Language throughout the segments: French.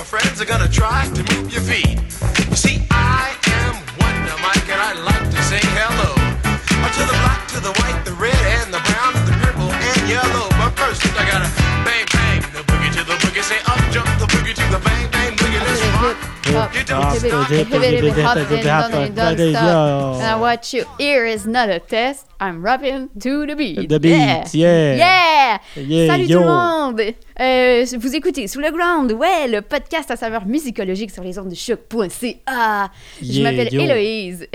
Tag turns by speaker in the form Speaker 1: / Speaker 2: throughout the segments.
Speaker 1: my friends are gonna try to move your feet. You see, I am Wonder Mike, and I like to say hello uh, to the black, to the white, the red, and the brown, the purple, and yellow. But first, I gotta bang bang
Speaker 2: Hop,
Speaker 1: You don't stop.
Speaker 2: and stop. What you hear is not a test. I'm rapping to the beat.
Speaker 3: The beat, yeah.
Speaker 2: Yeah!
Speaker 3: Yeah,
Speaker 2: Salut
Speaker 3: yo.
Speaker 2: tout le monde! Euh, vous écoutez Sous le Ground, ouais, le podcast à saveur musicologique sur les ondes de choc.ca. Je
Speaker 3: Yeah,
Speaker 2: m'appelle. Héloïse.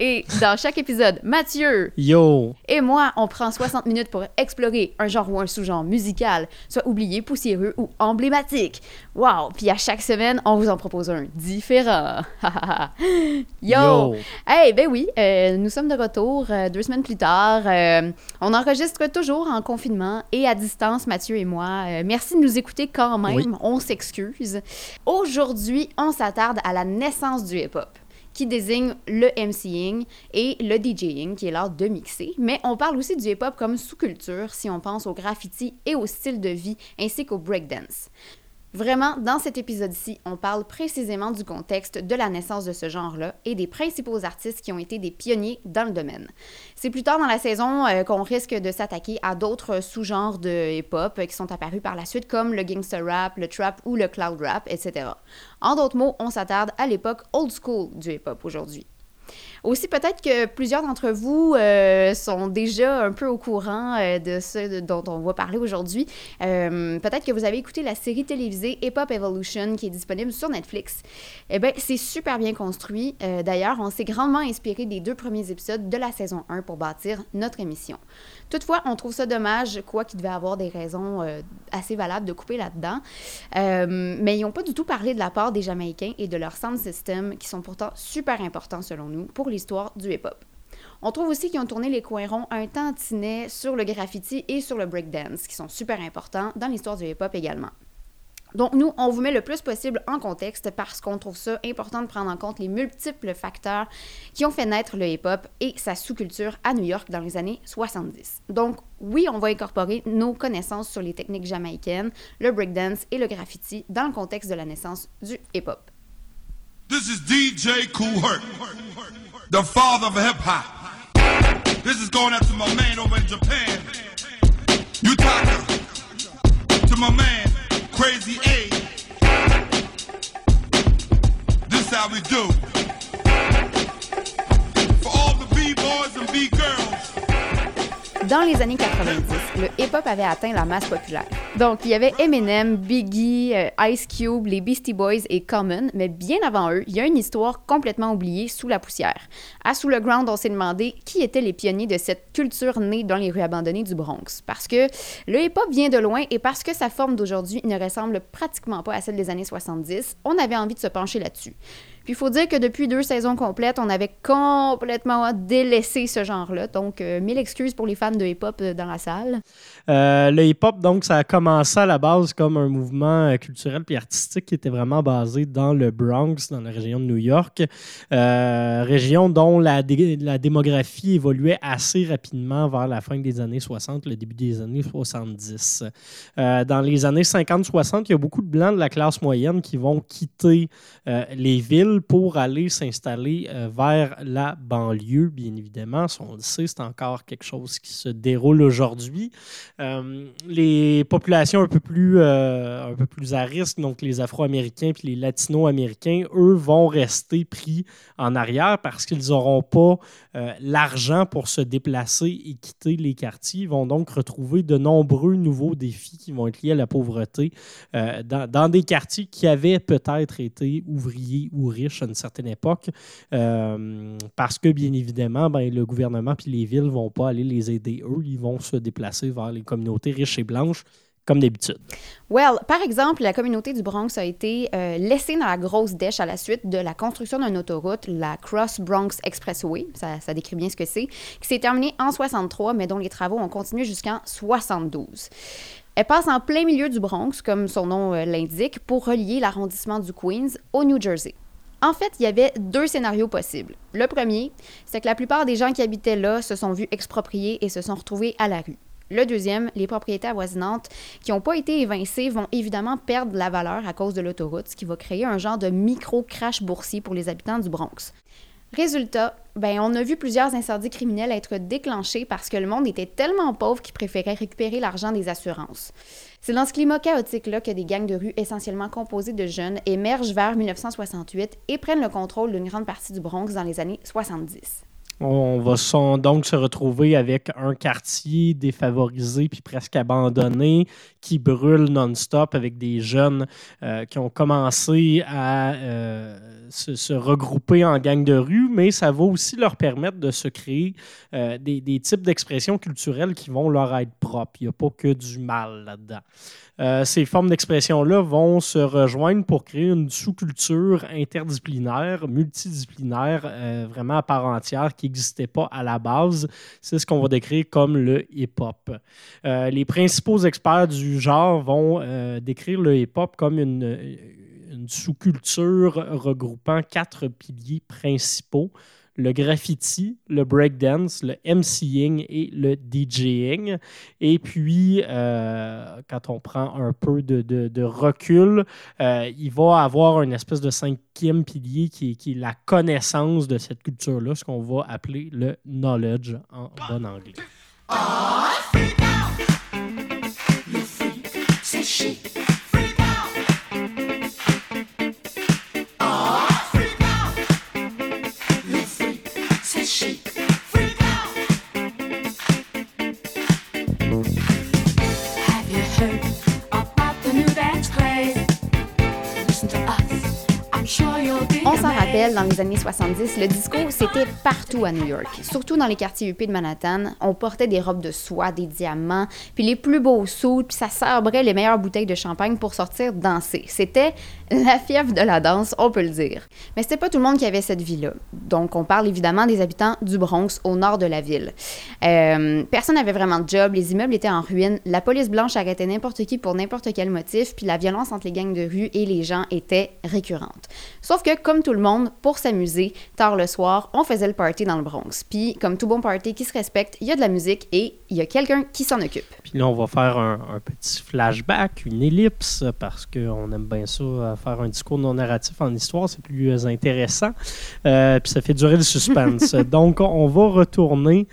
Speaker 2: et dans chaque épisode, Mathieu
Speaker 3: Yo!
Speaker 2: et moi, on prend 60 minutes pour explorer un genre ou un sous-genre musical, soit oublié, poussiéreux ou emblématique. Wow! Puis à chaque semaine, on vous en propose un différent. Yo!
Speaker 3: Yo.
Speaker 2: Hey, ben oui, euh, nous sommes de retour euh, deux semaines plus tard. Euh, on enregistre toujours en confinement et à distance, Mathieu et moi. Merci de nous écouter quand même.
Speaker 3: Oui.
Speaker 2: On s'excuse. Aujourd'hui, on s'attarde à la naissance du hip-hop qui désigne le MCing et le DJing, qui est l'art de mixer. Mais on parle aussi du hip-hop comme sous-culture si on pense au graffiti et au style de vie, ainsi qu'au breakdance. Vraiment, dans cet épisode-ci, on parle précisément du contexte de la naissance de ce genre-là et des principaux artistes qui ont été des pionniers dans le domaine. C'est plus tard dans la saison euh, qu'on risque de s'attaquer à d'autres sous-genres de hip-hop euh, qui sont apparus par la suite, comme le gangster rap, le trap ou le cloud rap, etc. En d'autres mots, on s'attarde à l'époque old school du hip-hop aujourd'hui. Aussi, peut-être que plusieurs d'entre vous euh, sont déjà un peu au courant euh, de ce dont on va parler aujourd'hui. Euh, peut-être que vous avez écouté la série télévisée Hip Hop Evolution qui est disponible sur Netflix. Eh bien, c'est super bien construit. D'ailleurs, on s'est grandement inspiré des deux premiers épisodes de la saison 1 pour bâtir notre émission. Toutefois, on trouve ça dommage, quoi qu'il devait avoir des raisons euh, assez valables de couper là-dedans. Euh, mais ils n'ont pas du tout parlé de la part des Jamaïcains et de leur sound system, qui sont pourtant super importants selon nous pour l'histoire du hip-hop. On trouve aussi qu'ils ont tourné les coins ronds un tantinet sur le graffiti et sur le breakdance, qui sont super importants dans l'histoire du hip-hop également. Donc, nous, on vous met le plus possible en contexte parce qu'on trouve ça important de prendre en compte les multiples facteurs qui ont fait naître le hip-hop et sa sous-culture à New York dans les années 70. Donc, oui, on va incorporer nos connaissances sur les techniques jamaïcaines, le breakdance et le graffiti dans le contexte de la naissance du hip-hop.
Speaker 4: This is DJ Kool Herc, the father of hip hop. This is going out my man over in Japan. To my man, Crazy A. This how we do. For all the B-boys and B-girls.
Speaker 2: Dans les années 90, le hip-hop avait atteint la masse populaire. Donc, il y avait Eminem, Biggie, euh, Ice Cube, les Beastie Boys et Common, mais bien avant eux, il y a une histoire complètement oubliée sous la poussière. À Sous le Ground, on s'est demandé qui étaient les pionniers de cette culture née dans les rues abandonnées du Bronx. Parce que le hip-hop vient de loin et parce que sa forme d'aujourd'hui ne ressemble pratiquement pas à celle des années 70, on avait envie de se pencher là-dessus. Puis il faut dire que depuis deux saisons complètes, on avait complètement délaissé ce genre-là. Donc, euh, mille excuses pour les fans de hip-hop euh, dans la salle.
Speaker 3: Euh, le hip-hop, donc, ça a commencé à la base comme un mouvement culturel puis artistique qui était vraiment basé dans le Bronx, dans la région de New York. région dont la, la démographie évoluait assez rapidement vers la fin des années 60, le début des années 70. dans les années 50-60, il y a beaucoup de blancs de la classe moyenne qui vont quitter les villes pour aller s'installer vers la banlieue, bien évidemment. On le sait, c'est encore quelque chose qui se déroule aujourd'hui. Euh, les populations un peu plus, euh, un peu plus à risque, donc les Afro-Américains puis les Latino-Américains, eux, vont rester pris en arrière parce qu'ils n'auront pas euh, l'argent pour se déplacer et quitter les quartiers. Ils vont donc retrouver de nombreux nouveaux défis qui vont être liés à la pauvreté dans, dans, des quartiers qui avaient peut-être été ouvriers ou riches à une certaine époque. parce que, bien évidemment, ben, le gouvernement puis les villes ne vont pas aller les aider eux. Ils vont se déplacer vers les communautés riches et blanches comme d'habitude.
Speaker 2: Well, par exemple, la communauté du Bronx a été euh, laissée dans la grosse dèche à la suite de la construction d'une autoroute, la Cross Bronx Expressway, ça, ça décrit bien ce que c'est, qui s'est terminée en 63, mais dont les travaux ont continué jusqu'en 72. Elle passe en plein milieu du Bronx, comme son nom euh, l'indique, pour relier l'arrondissement du Queens au New Jersey. En fait, il y avait deux scénarios possibles. Le premier, c'est que la plupart des gens qui habitaient là se sont vus expropriés et se sont retrouvés à la rue. Le deuxième, les propriétés avoisinantes qui n'ont pas été évincées vont évidemment perdre la valeur à cause de l'autoroute, ce qui va créer un genre de micro-crash boursier pour les habitants du Bronx. Résultat, ben, on a vu plusieurs incendies criminels être déclenchés parce que le monde était tellement pauvre qu'il préférait récupérer l'argent des assurances. C'est dans ce climat chaotique-là que des gangs de rue essentiellement composés de jeunes émergent vers 1968 et prennent le contrôle d'une grande partie du Bronx dans les années 70.
Speaker 3: On va donc se retrouver avec un quartier défavorisé puis presque abandonné qui brûle non-stop avec des jeunes euh, qui ont commencé à euh, se, regrouper en gang de rue, mais ça va aussi leur permettre de se créer euh, des, types d'expressions culturelles qui vont leur être propres. Il n'y a pas que du mal là-dedans. Euh, ces formes d'expression-là vont se rejoindre pour créer une sous-culture interdisciplinaire, multidisciplinaire, euh, vraiment à part entière, qui n'existait pas à la base. C'est ce qu'on va décrire comme le hip-hop. Les principaux experts du genre vont décrire le hip-hop comme une sous-culture regroupant quatre piliers principaux le graffiti, le breakdance, le MCing et le DJing. Et puis, euh, quand on prend un peu de, recul, euh, il va avoir une espèce de cinquième pilier qui, qui est la connaissance de cette culture-là, ce qu'on va appeler le knowledge en bon anglais.
Speaker 2: Dans les années 70, le disco, c'était partout à New York. Surtout dans les quartiers UP de Manhattan. On portait des robes de soie, des diamants, puis les plus beaux sous, puis ça sabrait les meilleures bouteilles de champagne pour sortir danser. C'était la fièvre de la danse, on peut le dire. Mais c'était pas tout le monde qui avait cette vie-là. Donc, on parle évidemment des habitants du Bronx, au nord de la ville. Euh, personne n'avait vraiment de job, les immeubles étaient en ruine, la police blanche arrêtait n'importe qui pour n'importe quel motif, puis la violence entre les gangs de rue et les gens était récurrente. Sauf que, comme tout le monde, pour s'amuser. Tard le soir, on faisait le party dans le Bronx. Puis, comme tout bon party qui se respecte, il y a de la musique et il y a quelqu'un qui s'en occupe.
Speaker 3: Puis là, on va faire un, petit flashback, une ellipse, parce qu'on aime bien ça, euh, faire un discours non narratif en histoire, c'est plus euh, intéressant. Euh, puis ça fait durer le suspense. Donc, on va retourner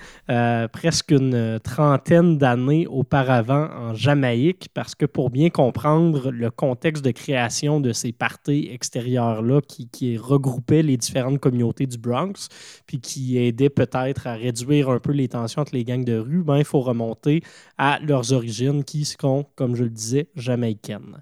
Speaker 3: presque une trentaine d'années auparavant en Jamaïque, parce que pour bien comprendre le contexte de création de ces parties extérieures-là qui, qui les différentes communautés du Bronx, puis qui aidaient peut-être à réduire un peu les tensions entre les gangs de rue, ben, il faut remonter à leurs origines qui sont, comme je le disais, jamaïcaines.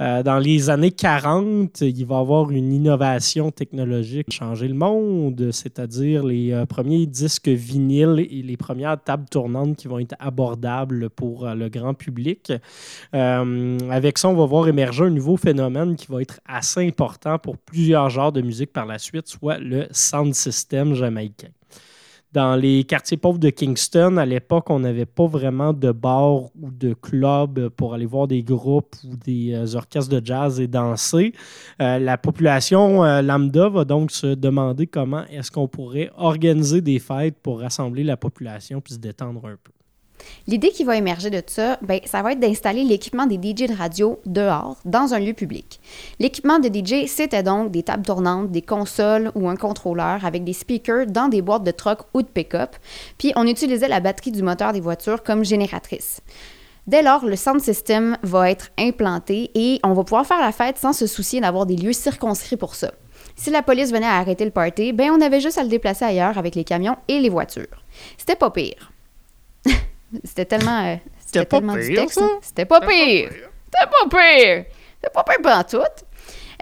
Speaker 3: Euh, dans les années 40, il va y avoir une innovation technologique changer le monde, c'est-à-dire les euh, premiers disques vinyles et les premières tables tournantes qui vont être abordables pour euh, le grand public. Avec ça, on va voir émerger un nouveau phénomène qui va être assez important pour plusieurs genres de musique par la suite, soit le sound system jamaïcain. Dans les quartiers pauvres de Kingston, à l'époque, on n'avait pas vraiment de bars ou de clubs pour aller voir des groupes ou des euh, orchestres de jazz et danser. Euh, la population euh, lambda va donc se demander comment est-ce qu'on pourrait organiser des fêtes pour rassembler la population puis se détendre un peu.
Speaker 2: L'idée qui va émerger de ça, ben, ça va être d'installer l'équipement des DJ de radio dehors, dans un lieu public. L'équipement de DJ, c'était donc des tables tournantes, des consoles ou un contrôleur avec des speakers dans des boîtes de truck ou de pick-up, puis on utilisait la batterie du moteur des voitures comme génératrice. Dès lors, le sound system va être implanté et on va pouvoir faire la fête sans se soucier d'avoir des lieux circonscrits pour ça. Si la police venait à arrêter le party, ben on avait juste à le déplacer ailleurs avec les camions et les voitures. C'était pas pire. C'était tellement, euh, c'était
Speaker 3: pas
Speaker 2: tellement du
Speaker 3: pire,
Speaker 2: texte. C'était pas pire. C'était pas pire. C'était pas pire pour tout.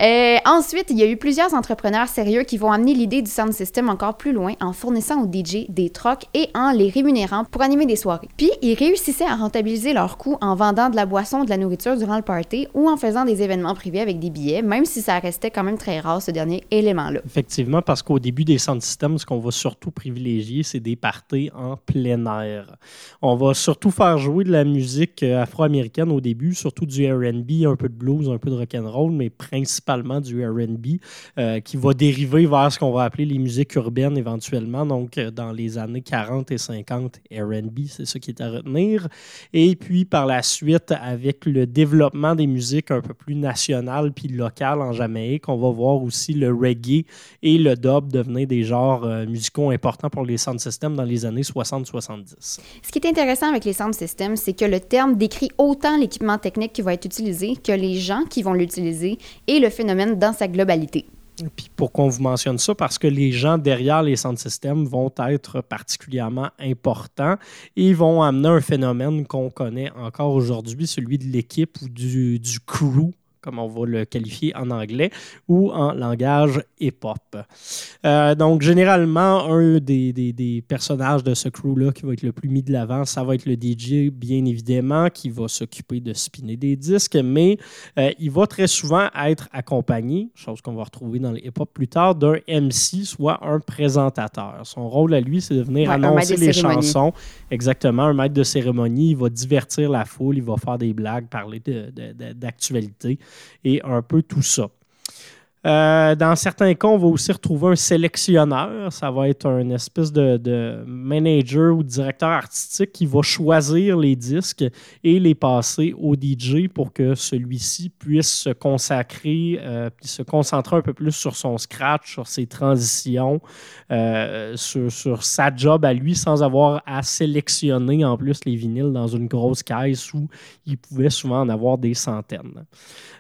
Speaker 2: Euh, ensuite, il y a eu plusieurs entrepreneurs sérieux qui vont amener l'idée du sound system encore plus loin en fournissant aux DJ des trocs et en les rémunérant pour animer des soirées. Puis, ils réussissaient à rentabiliser leurs coûts en vendant de la boisson, de la nourriture durant le party ou en faisant des événements privés avec des billets, même si ça restait quand même très rare ce dernier élément-là.
Speaker 3: Effectivement, parce qu'au début des sound systems, ce qu'on va surtout privilégier, c'est des parties en plein air. On va surtout faire jouer de la musique euh, afro-américaine au début, surtout du R&B, un peu de blues, un peu de rock'n'roll, mais principalement du R&B, euh, qui va dériver vers ce qu'on va appeler les musiques urbaines éventuellement. Donc, euh, dans les années 40 et 50, R&B, c'est ça qui est à retenir. Et puis, par la suite, avec le développement des musiques un peu plus nationales puis locales en Jamaïque, on va voir aussi le reggae et le dub devenir des genres euh, musicaux importants pour les sound systems dans les années 60-70.
Speaker 2: Ce qui est intéressant avec les sound systems, c'est que le terme décrit autant l'équipement technique qui va être utilisé que les gens qui vont l'utiliser et le phénomène dans sa globalité.
Speaker 3: Puis pourquoi on vous mentionne ça? Parce que les gens derrière les sound systems vont être particulièrement importants et vont amener un phénomène qu'on connaît encore aujourd'hui, celui de l'équipe ou du, du crew comme on va le qualifier en anglais, ou en langage hip-hop. Euh, donc, généralement, un des, des- des personnages de ce crew-là qui va être le plus mis de l'avant, ça va être le DJ, bien évidemment, qui va s'occuper de spinner des disques, mais euh, il va très souvent être accompagné, chose qu'on va retrouver dans le hip-hop plus tard, d'un MC, soit un présentateur. Son rôle à lui, c'est de venir
Speaker 2: Ouais,
Speaker 3: annoncer les chansons. Exactement, un maître de cérémonie, il va divertir la foule, il va faire des blagues, parler de- de- de- d'actualité et un peu tout ça. Euh, dans certains cas, on va aussi retrouver un sélectionneur. Ça va être un espèce de, manager ou directeur artistique qui va choisir les disques et les passer au DJ pour que celui-ci puisse se consacrer, euh, puis se concentrer un peu plus sur son scratch, sur ses transitions, euh, sur, sur sa job à lui, sans avoir à sélectionner en plus les vinyles dans une grosse caisse où il pouvait souvent en avoir des centaines.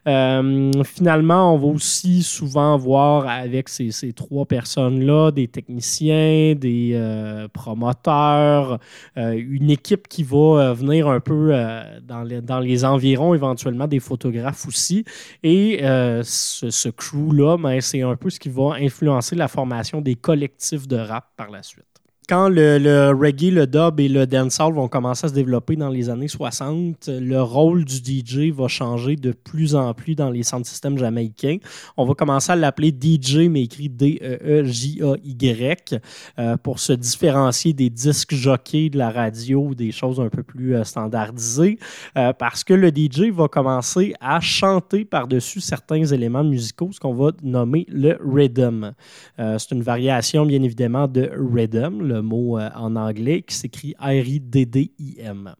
Speaker 3: Euh, finalement, on va aussi souvent voir avec ces, trois personnes-là des techniciens, des euh, promoteurs, euh, une équipe qui va euh, venir un peu dans, les, environs, éventuellement des photographes aussi. Et ce, ce crew-là, ben, c'est un peu ce qui va influencer la formation des collectifs de rap par la suite quand le, reggae, le dub et le dancehall vont commencer à se développer dans les années 60, le rôle du DJ va changer de plus en plus dans les sound systems jamaïcains. On va commencer à l'appeler DJ, mais écrit D-E-E-J-A-Y, euh, pour se différencier des disques jockeys de la radio des choses un peu plus euh, standardisées, euh, parce que le DJ va commencer à chanter par-dessus certains éléments musicaux, ce qu'on va nommer le rhythm. C'est une variation, bien évidemment, de rhythm, mot euh, en anglais, qui s'écrit R-I-D-D-I-M.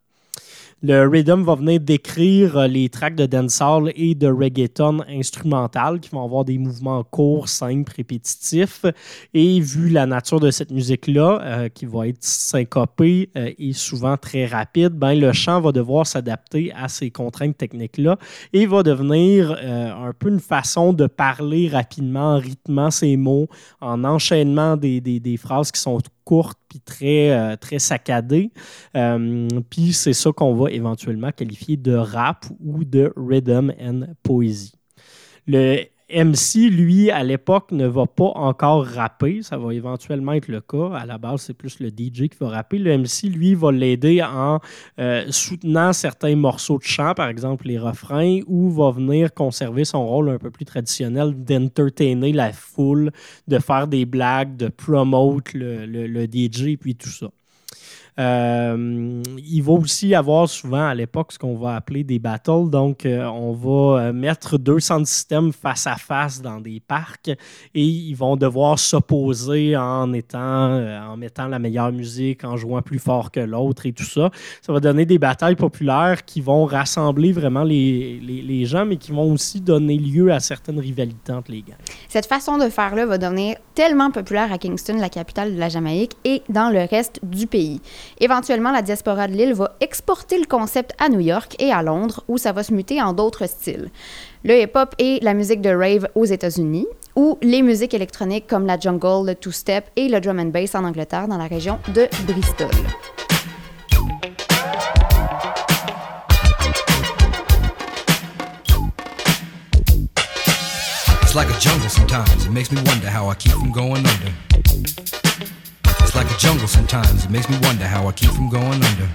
Speaker 3: Le rhythm va venir décrire euh, les tracks de dancehall et de reggaeton instrumental qui vont avoir des mouvements courts, simples, répétitifs. Et vu la nature de cette musique-là, euh, qui va être syncopée et souvent très rapide, ben, le chant va devoir s'adapter à ces contraintes techniques-là et va devenir un peu une façon de parler rapidement en rythmant ses mots, en enchaînement des, des- des phrases qui sont courtes puis très, euh, très saccadées. Euh, puis c'est ça qu'on va éventuellement qualifier de rap ou de rhythm and poésie. Le MC, lui, à l'époque, ne va pas encore rapper. Ça va éventuellement être le cas. À la base, c'est plus le DJ qui va rapper. Le MC, lui, va l'aider en euh, soutenant certains morceaux de chant, par exemple les refrains, ou va venir conserver son rôle un peu plus traditionnel d'entertainer la foule, de faire des blagues, de promote le, le, le DJ, puis tout ça. Euh, il va aussi avoir souvent à l'époque ce qu'on va appeler des battles. Donc, euh, on va euh, mettre deux centres systèmes face à face dans des parcs et ils vont devoir s'opposer en étant, en mettant la meilleure musique, en jouant plus fort que l'autre et tout ça. Ça va donner des batailles populaires qui vont rassembler vraiment les, les, gens, mais qui vont aussi donner lieu à certaines rivalités entre les gangs.
Speaker 2: Cette façon de faire-là va devenir tellement populaire à Kingston, la capitale de la Jamaïque, et dans le reste du pays. Éventuellement, la diaspora de l'île va exporter le concept à New York et à Londres, où ça va se muter en d'autres styles. Le hip-hop et la musique de rave aux États-Unis, ou les musiques électroniques comme la jungle, le two-step et le drum and bass en Angleterre, dans la région de Bristol.
Speaker 5: Like a jungle sometimes. It makes me wonder how I keep from going under. Like a jungle sometimes. It makes me wonder how I keep from going under.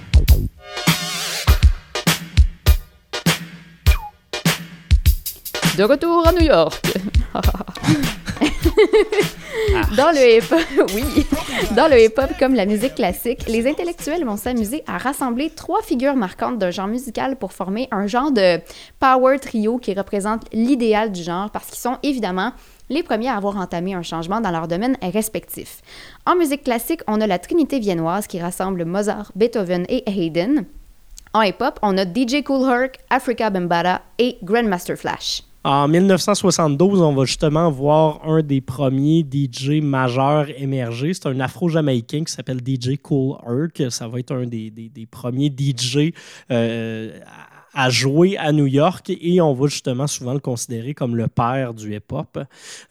Speaker 2: De retour à New York. Dans le hip-hop, oui. Dans le hip-hop comme la musique classique, les intellectuels vont s'amuser à rassembler trois figures marquantes d'un genre musical pour former un genre de power trio qui représente l'idéal du genre parce qu'ils sont évidemment les premiers à avoir entamé un changement dans leur domaine respectif. En musique classique, on a la trinité viennoise qui rassemble Mozart, Beethoven et Haydn. En hip-hop, on a DJ Kool Herc, Africa Bambaataa et Grandmaster Flash.
Speaker 3: En 1972, on va justement voir un des premiers DJ majeurs émerger. C'est un afro-jamaïcain qui s'appelle DJ Cool Herc. Ça va être un des, des, des premiers DJ euh, à jouer à New York et on va justement souvent le considérer comme le père du hip-hop.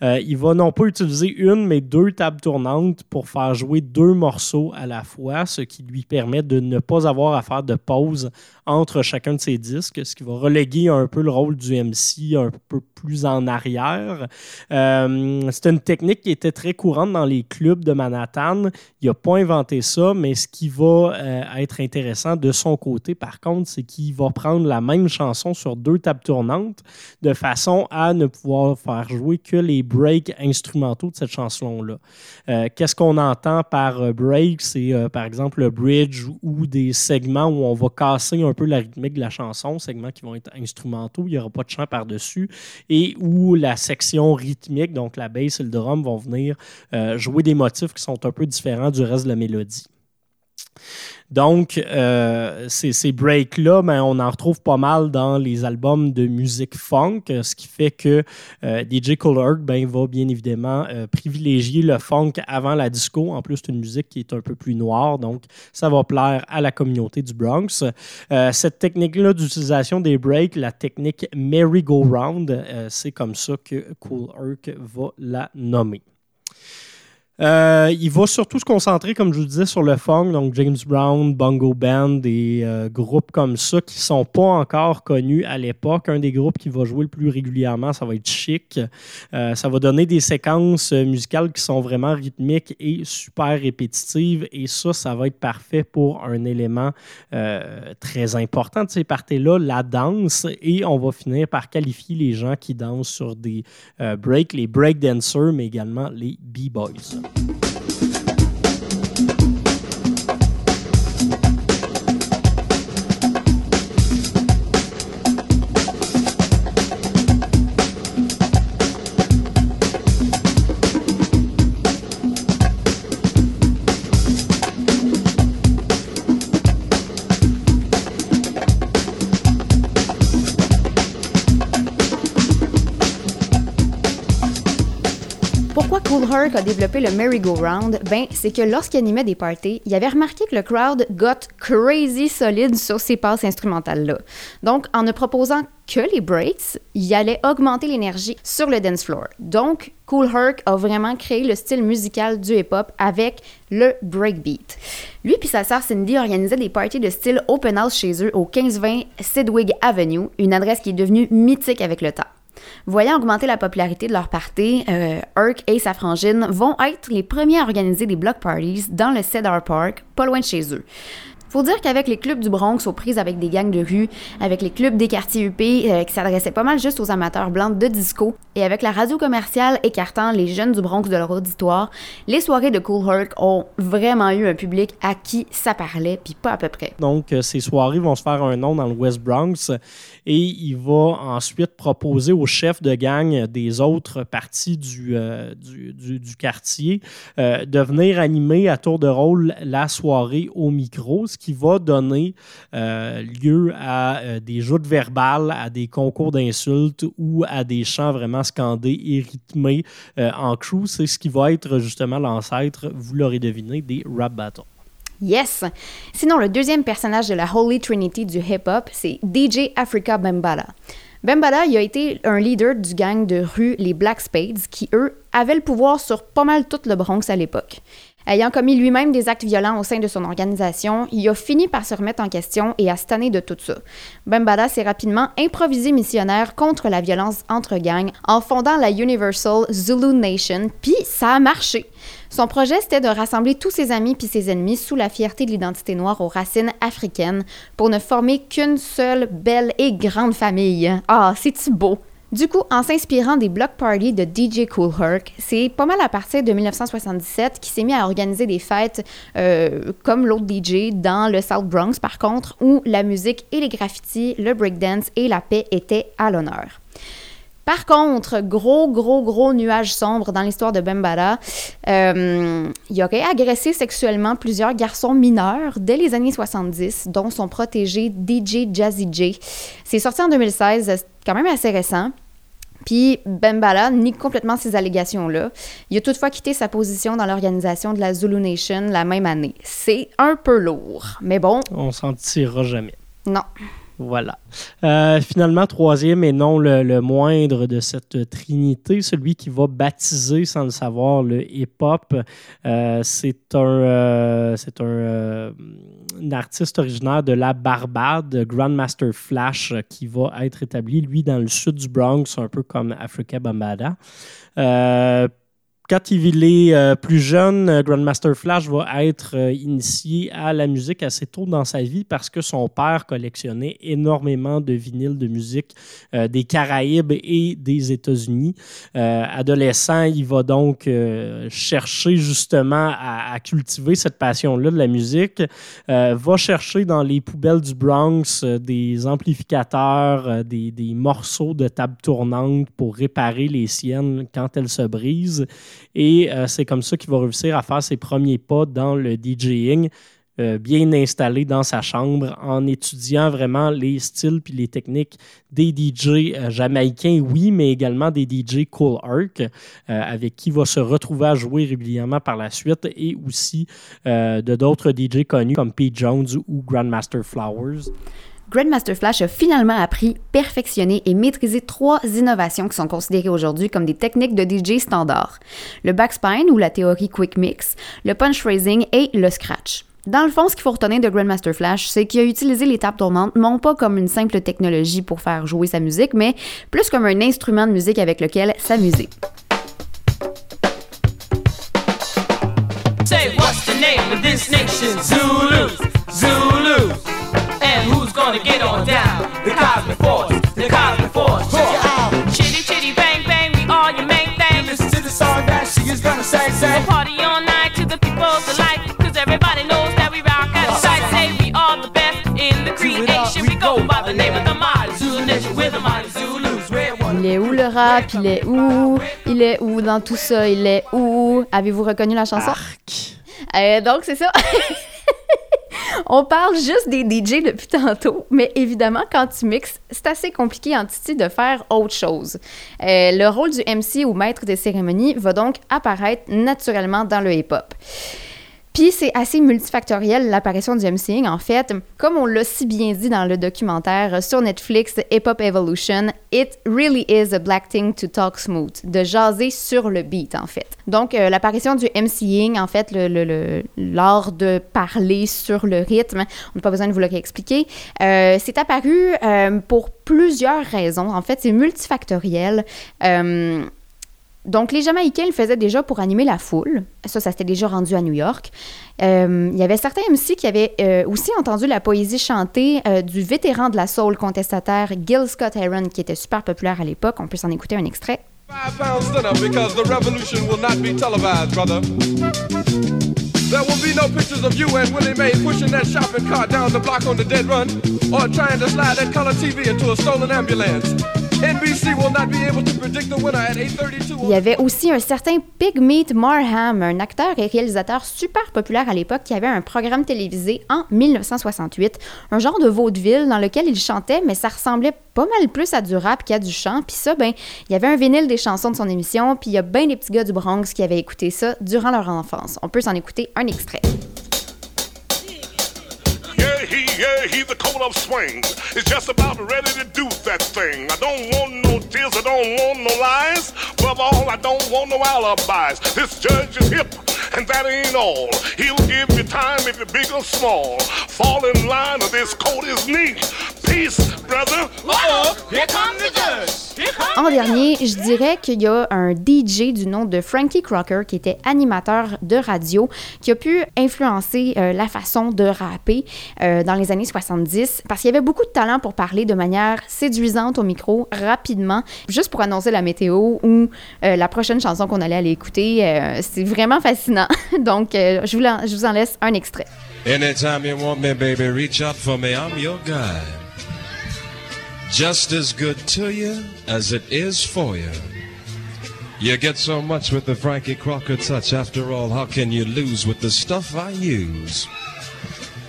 Speaker 3: Euh, il va non pas utiliser une, mais deux tables tournantes pour faire jouer deux morceaux à la fois, ce qui lui permet de ne pas avoir à faire de pause entre chacun de ses disques, ce qui va reléguer un peu le rôle du MC un peu plus en arrière. Euh, c'est une technique qui était très courante dans les clubs de Manhattan. Il n'a pas inventé ça, mais ce qui va euh, être intéressant de son côté, par contre, c'est qu'il va prendre la même chanson sur deux tables tournantes de façon à ne pouvoir faire jouer que les breaks instrumentaux de cette chanson-là. Euh, Qu'est-ce qu'on entend par break? C'est par exemple le bridge ou des segments où on va casser un peu la rythmique de la chanson, segments qui vont être instrumentaux, il n'y aura pas de chant par-dessus, et où la section rythmique, donc la bass et le drum, vont venir euh, jouer des motifs qui sont un peu différents du reste de la mélodie. Donc, euh, ces, breaks-là, ben, on en retrouve pas mal dans les albums de musique funk, ce qui fait que euh, DJ Kohler ben, va bien évidemment euh, privilégier le funk avant la disco. En plus, c'est une musique qui est un peu plus noire, donc ça va plaire à la communauté du Bronx. Cette technique-là d'utilisation des breaks, la technique merry-go-round, c'est comme ça que Cool Herc va la nommer. Euh, il va surtout se concentrer, comme je vous disais, sur le funk, donc James Brown, Bongo Band, des euh, groupes comme ça qui ne sont pas encore connus à l'époque. Un des groupes qui va jouer le plus régulièrement, ça va être Chic. Euh, ça va donner des séquences musicales qui sont vraiment rythmiques et super répétitives. Et ça, ça va être parfait pour un élément très important de ces parties-là, la danse. Et on va finir par qualifier les gens qui dansent sur des breaks, les breakdancers, mais également les b-boys.
Speaker 2: Thank you. Cool Herc a développé le merry-go-round? Ben, c'est que lorsqu'il animait des parties, il avait remarqué que le crowd got crazy solide sur ces passes instrumentales-là. Donc, en ne proposant que les breaks, il allait augmenter l'énergie sur le dance floor. Donc, Cool Herc a vraiment créé le style musical du hip-hop avec le breakbeat. Lui et sa sœur Cindy organisaient des parties de style open house chez eux au 1520 Sidwig Avenue, une adresse qui est devenue mythique avec le temps. Voyant augmenter la popularité de leur party, euh, et sa frangine vont être les premiers à organiser des block parties dans le Cedar Park, pas loin de chez eux. Faut dire qu'avec les clubs du Bronx aux prises avec des gangs de rue, avec les clubs des quartiers UP euh, qui s'adressaient pas mal juste aux amateurs blancs de disco, et avec la radio commerciale écartant les jeunes du Bronx de leur auditoire, les soirées de Cool Herc ont vraiment eu un public à qui ça parlait, puis pas à peu près.
Speaker 3: Donc, euh, ces soirées vont se faire un nom dans le West Bronx et il va ensuite proposer aux chefs de gang des autres parties du, euh, du, du- quartier de venir animer à tour de rôle la soirée au micro, ce qui va donner euh, lieu à euh, des joutes verbales, à des concours d'insultes ou à des chants vraiment scandés et rythmés euh, en crew. C'est ce qui va être justement l'ancêtre, vous l'aurez deviné, des rap battles.
Speaker 2: Yes! Sinon, le deuxième personnage de la Holy Trinity du hip-hop, c'est DJ Africa Bambaataa. Bambaataa, il a été un leader du gang de rue les Black Spades, qui, eux, avaient le pouvoir sur pas mal tout le Bronx à l'époque. Ayant commis lui-même des actes violents au sein de son organisation, il a fini par se remettre en question et à se de tout ça. Bambaataa s'est rapidement improvisé missionnaire contre la violence entre gangs en fondant la Universal Zulu Nation, puis ça a marché. Son projet, c'était de rassembler tous ses amis puis ses ennemis sous la fierté de l'identité noire aux racines africaines pour ne former qu'une seule belle et grande famille. Ah, c'est-tu beau? Du coup, en s'inspirant des block parties de DJ Cool Herc, c'est pas mal à partir de 1977 qu'il s'est mis à organiser des fêtes euh, comme l'autre DJ dans le South Bronx, par contre, où la musique et les graffitis, le breakdance et la paix étaient à l'honneur. Par contre, gros, gros, gros nuage sombre dans l'histoire de Bambaataa. Euh, il aurait agressé sexuellement plusieurs garçons mineurs dès les années 70, dont son protégé DJ Jazzy J. C'est sorti en 2016, c'est quand même assez récent. Puis Bambaataa nie complètement ces allégations-là. Il a toutefois quitté sa position dans l'organisation de la Zulu Nation la même année. C'est un peu lourd, mais bon,
Speaker 3: On s'en tirera jamais.
Speaker 2: non.
Speaker 3: Voilà. Euh, finalement, troisième et non le, moindre de cette trinité, celui qui va baptiser, sans le savoir, le hip-hop. Euh, c'est un, euh, c'est un, artiste originaire de la Barbade, Grandmaster Flash, qui va être établi, lui, dans le sud du Bronx, un peu comme Africa Bambaataa. Quand il est plus jeune, euh, Grandmaster Flash va être euh, initié à la musique assez tôt dans sa vie parce que son père collectionnait énormément de vinyles de musique euh, des Caraïbes et des États-Unis. Adolescent, il va donc chercher justement à, cultiver cette passion-là de la musique, va chercher dans les poubelles du Bronx des amplificateurs, des, des morceaux de table tournante pour réparer les siennes quand elles se brisent. Et euh, c'est comme ça qu'il va réussir à faire ses premiers pas dans le DJing, euh, bien installé dans sa chambre, en étudiant vraiment les styles puis les techniques des DJ euh, jamaïcains, oui, mais également des DJ Cool Herc, avec qui il va se retrouver à jouer régulièrement par la suite, et aussi de d'autres DJ connus comme Pete Jones ou Grandmaster Flowers.
Speaker 2: Grandmaster Flash a finalement appris, perfectionné et maîtrisé trois innovations qui sont considérées aujourd'hui comme des techniques de DJ standard. Le backspine ou la théorie quick mix, le punch phrasing et le scratch. Dans le fond, ce qu'il faut retenir de Grandmaster Flash, c'est qu'il a utilisé les tables tournantes non pas comme une simple technologie pour faire jouer sa musique, mais plus comme un instrument de musique avec lequel s'amuser.
Speaker 6: And who's gonna get on down? The cosmic force, the cosmic force. Check it out. Chitty, chitty, bang, bang, we all your main thing.
Speaker 1: Listen to the song that she is gonna say, say.
Speaker 6: We'll party all night to the people's delight. Cause everybody knows that we rock at sight. Say we are the best in the creation. We go by the name of the mighty Zulu nation. We're the mighty Zulus. We're one.
Speaker 2: Il est où le rap? Il est où? Il est où dans tout ça? Il est où? Avez-vous reconnu la chanson?
Speaker 3: Arc.
Speaker 2: Euh, donc, c'est ça. On parle juste des DJ depuis tantôt, mais évidemment, quand tu mixes, c'est assez compliqué en Titi de faire autre chose. Euh, le rôle du MC ou maître des cérémonies va donc apparaître naturellement dans le hip-hop. Puis c'est assez multifactoriel l'apparition du MCing en fait. Comme on l'a si bien dit dans le documentaire sur Netflix Hip Hop Evolution, it really is a black thing to talk smooth, de jaser sur le beat en fait. Donc euh, l'apparition du MCing en fait, l'art le, le, de parler sur le rythme, on n'a pas besoin de vous l'expliquer, euh, c'est apparu euh, pour plusieurs raisons. En fait, c'est multifactoriel. Donc, les Jamaïcains le faisaient déjà pour animer la foule. Ça, ça s'était déjà rendu à New York. Euh, il y avait certains MC qui avaient euh, aussi entendu la poésie chantée euh, du vétéran de la soul contestataire Gil Scott Heron, qui était super populaire à l'époque. On peut s'en écouter un extrait. Five pounds dinner because the revolution will not be televised, brother. There will be no pictures of you and Willie Mae pushing that shopping cart down the block on the dead run or trying to slide that color TV into a stolen ambulance. Il y avait aussi un certain Pigmeat Marham, un acteur et réalisateur super populaire à l'époque qui avait un programme télévisé en 1968, un genre de vaudeville dans lequel il chantait, mais ça ressemblait pas mal plus à du rap qu'à du chant. Puis ça, ben, il y avait un vinyle des chansons de son émission, puis il y a bien des petits gars du Bronx qui avaient écouté ça durant leur enfance. On peut s'en écouter un extrait. He, yeah, he's a coat of swings. It's just about ready to do that thing. I don't want no tears, I don't want no lies. Above all, I don't want no alibis. This judge is hip, and that ain't all. He'll give you time if you're big or small. Fall in line, or this coat is neat. En dernier, je dirais qu'il y a un DJ du nom de Frankie Crocker qui était animateur de radio, qui a pu influencer euh, la façon de rapper euh, dans les années 70 parce qu'il y avait beaucoup de talent pour parler de manière séduisante au micro rapidement, juste pour annoncer la météo ou euh, la prochaine chanson qu'on allait aller écouter. C'est vraiment fascinant. Donc, je vous, je vous en laisse un extrait. Anytime you want me, baby, reach out for me. I'm your guy. Just as good to you as it is for you. You get so much with the Frankie Crocker touch. After all, how can you lose with the stuff I use?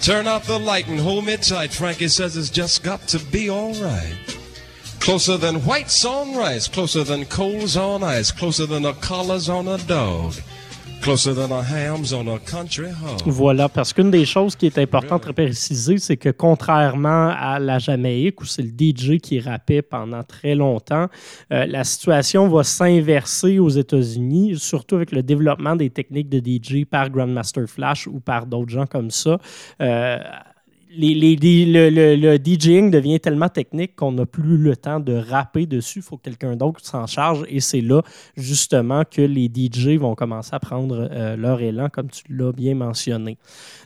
Speaker 2: Turn out the light and hold me tight. Frankie says it's just got to be alright. Closer than whites on rice, closer than coals on ice, closer than the collars on a dog. Voilà, parce qu'une des choses qui est importante à préciser, c'est que contrairement à la Jamaïque, où c'est le DJ qui rappait pendant très longtemps, euh, la situation va s'inverser aux États-Unis, surtout avec le développement des techniques de DJ par Grandmaster Flash ou par d'autres gens comme ça. Euh, les, le, le, DJing devient tellement technique qu'on n'a plus le temps de rapper dessus. Il faut que quelqu'un d'autre s'en charge. Et c'est là, justement, que les DJ vont commencer à prendre euh, leur élan, comme tu l'as bien mentionné.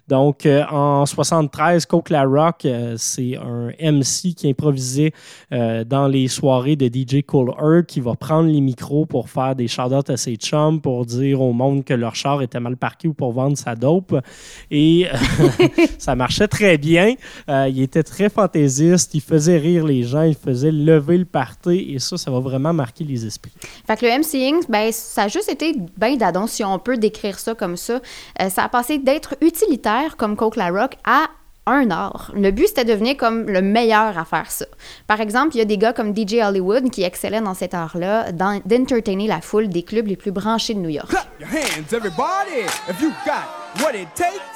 Speaker 2: Donc, euh, en 73, Coke La Rock, euh, c'est un MC qui improvisait dans les soirées de DJ Cool Earth qui va prendre les micros pour faire des shout à ses chums, pour dire au monde que leur char était mal parqué ou pour vendre sa dope. Et ça marchait très bien. Il était très fantaisiste, il faisait rire les gens, il faisait lever le party et ça, ça va vraiment marquer les esprits. Fait que le MCing, ben, ça a juste été bien d'adon, si on peut décrire ça comme ça. ça a passé d'être utilitaire comme Coke La Rock à un art. Le but, c'était de devenir comme le meilleur à faire ça. Par exemple, il y a des gars comme DJ Hollywood qui excellaient dans cet art-là, d'entertainer la foule des clubs les plus branchés de New York. Clap your hands, everybody, if you got what it takes.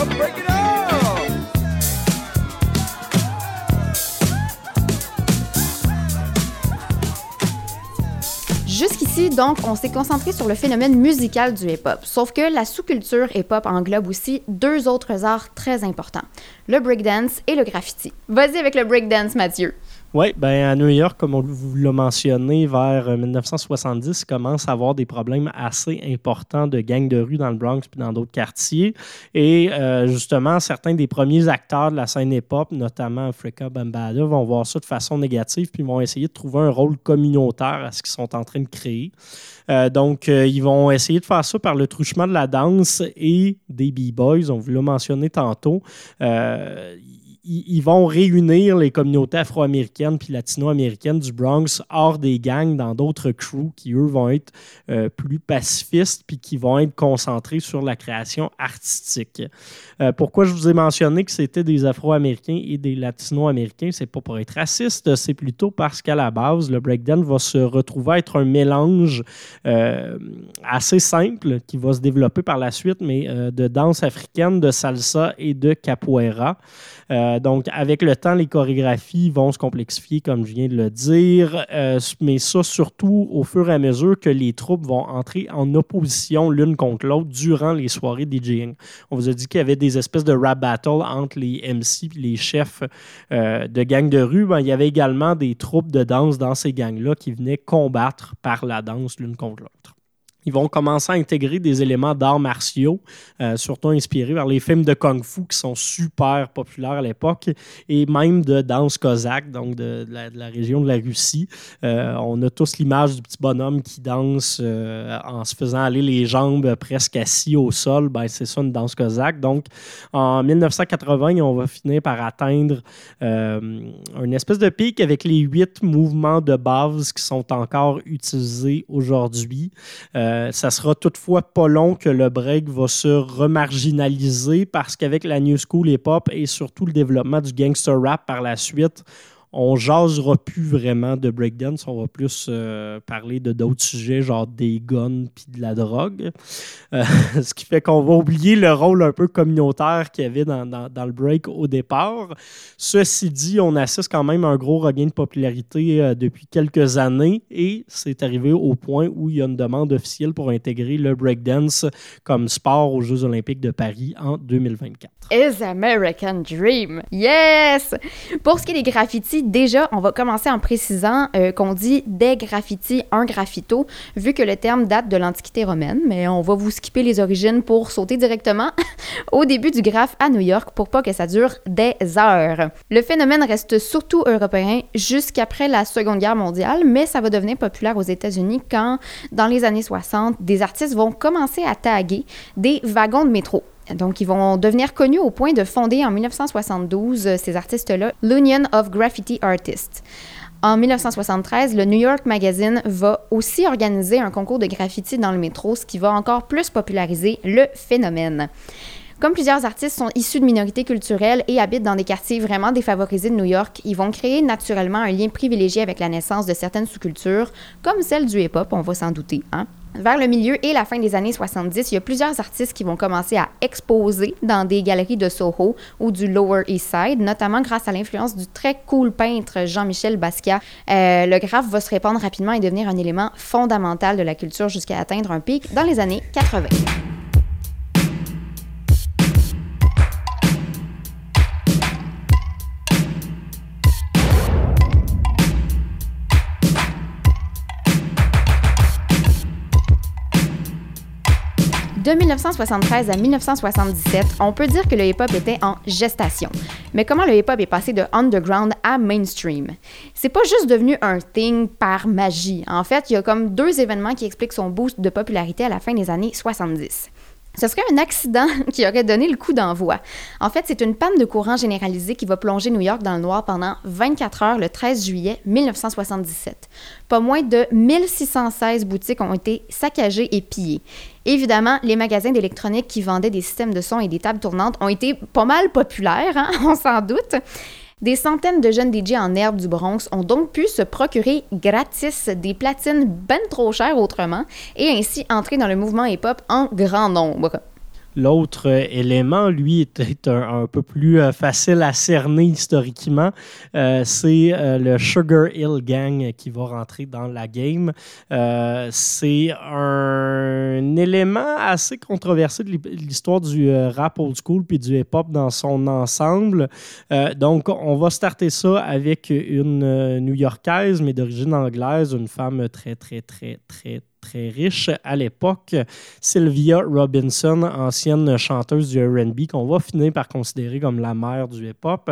Speaker 2: Donc, on s'est concentré sur le phénomène musical du hip-hop. Sauf que la sous-culture hip-hop englobe aussi deux autres arts très importants, le breakdance et le graffiti. Vas-y avec le breakdance, Mathieu.
Speaker 3: Oui, ben à New York, comme on vous l'a mentionné, vers 1970, euh, commence à avoir des problèmes assez importants de gangs de rue dans le Bronx puis dans d'autres quartiers. Et euh, justement, certains des premiers acteurs de la scène hip-hop, notamment Africa Bambaataa, vont voir ça de façon négative puis vont essayer de trouver un rôle communautaire à ce qu'ils sont en train de créer. Euh, donc, ils vont essayer de faire ça par le truchement de la danse et des B-boys. On vous l'a mentionné tantôt ils, vont réunir les communautés afro-américaines puis latino-américaines du Bronx hors des gangs dans d'autres crews qui, eux, vont être euh, plus pacifistes puis qui vont être concentrés sur la création artistique. Euh, pourquoi je vous ai mentionné que c'était des afro-américains et des latino-américains? C'est pas pour être raciste, c'est plutôt parce qu'à la base, le breakdance va se retrouver être un mélange euh, assez simple qui va se développer par la suite, mais de danse africaine, de salsa et de capoeira. Donc, avec le temps, les chorégraphies vont se complexifier, comme je viens de le dire, euh, mais ça surtout au fur et à mesure que les troupes vont entrer en opposition l'une contre l'autre durant les soirées DJing. On vous a dit qu'il y avait des espèces de rap battle entre les MC et les chefs euh, de gangs de rue. Ben, il y avait également des troupes de danse dans ces gangs-là qui venaient combattre par la danse l'une contre l'autre. Ils vont commencer à intégrer des éléments d'arts martiaux, euh, surtout inspirés par les films de Kung Fu qui sont super populaires à l'époque, et même de danse cosaque, donc de, la, région de la Russie. Euh, on a tous l'image du petit bonhomme qui danse euh, en se faisant aller les jambes presque assis au sol. Ben, c'est ça une danse cosaque. Donc, en 1980, on va finir par atteindre une espèce de pic avec les huit mouvements de base qui sont encore utilisés aujourd'hui. Ça sera toutefois pas long que le break va se remarginaliser parce qu'avec la New School hip-hop et surtout le développement du gangster rap par la suite, on jasera plus vraiment de breakdance, on va plus euh, parler de d'autres sujets, genre des guns puis de la drogue. Euh, ce qui fait qu'on va oublier le rôle un peu communautaire qu'il y avait dans, le break au départ. Ceci dit, on assiste quand même à un gros regain de popularité euh, depuis quelques années et c'est arrivé au point où il y a une demande officielle pour intégrer le breakdance comme sport aux Jeux olympiques de Paris en 2024.
Speaker 2: is American Dream. Yes! Pour ce qui est des graffitis, déjà, on va commencer en précisant euh, qu'on dit des graffitis, un graffito, vu que le terme date de l'Antiquité romaine, mais on va vous skipper les origines pour sauter directement au début du graphe à New York pour pas que ça dure des heures. Le phénomène reste surtout européen jusqu'après la Seconde Guerre mondiale, mais ça va devenir populaire aux États-Unis quand, dans les années 60, des artistes vont commencer à taguer des wagons de métro. Donc, ils vont devenir connus au point de fonder en 1972, euh, ces artistes-là, l'Union of Graffiti Artists. En 1973, le New York Magazine va aussi organiser un concours de graffiti dans le métro, ce qui va encore plus populariser le phénomène. Comme plusieurs artistes sont issus de minorités culturelles et habitent dans des quartiers vraiment défavorisés de New York, ils vont créer naturellement un lien privilégié avec la naissance de certaines sous-cultures, comme celle du hip-hop, on va s'en douter. Hein? Vers le milieu et la fin des années 70, il y a plusieurs artistes qui vont commencer à exposer dans des galeries de Soho ou du Lower East Side, notamment grâce à l'influence du très cool peintre Jean-Michel Basquiat. Euh, le graphe va se répandre rapidement et devenir un élément fondamental de la culture jusqu'à atteindre un pic dans les années 80. De 1973 à 1977, on peut dire que le hip-hop était en gestation. Mais comment le hip-hop est passé de underground à mainstream? C'est pas juste devenu un thing par magie. En fait, il y a comme deux événements qui expliquent son boost de popularité à la fin des années 70. Ce serait un accident qui aurait donné le coup d'envoi. En fait, c'est une panne de courant généralisée qui va plonger New York dans le noir pendant 24 heures le 13 juillet 1977. Pas moins de 1616 boutiques ont été saccagées et pillées. Évidemment, les magasins d'électronique qui vendaient des systèmes de son et des tables tournantes ont été pas mal populaires, hein, on s'en doute. Des centaines de jeunes DJ en herbe du Bronx ont donc pu se procurer gratis des platines ben trop chères autrement et ainsi entrer dans le mouvement hip-hop en grand nombre.
Speaker 3: L'autre euh, élément, lui, était un, peu plus euh, facile à cerner historiquement. Euh, c'est le Sugar Hill Gang qui va rentrer dans la game. C'est un élément assez controversé de l'histoire du rap old school puis du hip-hop dans son ensemble. Donc, on va starter ça avec une New-Yorkaise, mais d'origine anglaise, une femme très, très, très, très, très riche à l'époque, Sylvia Robinson, ancienne chanteuse du RB, qu'on va finir par considérer comme la mère du hip-hop.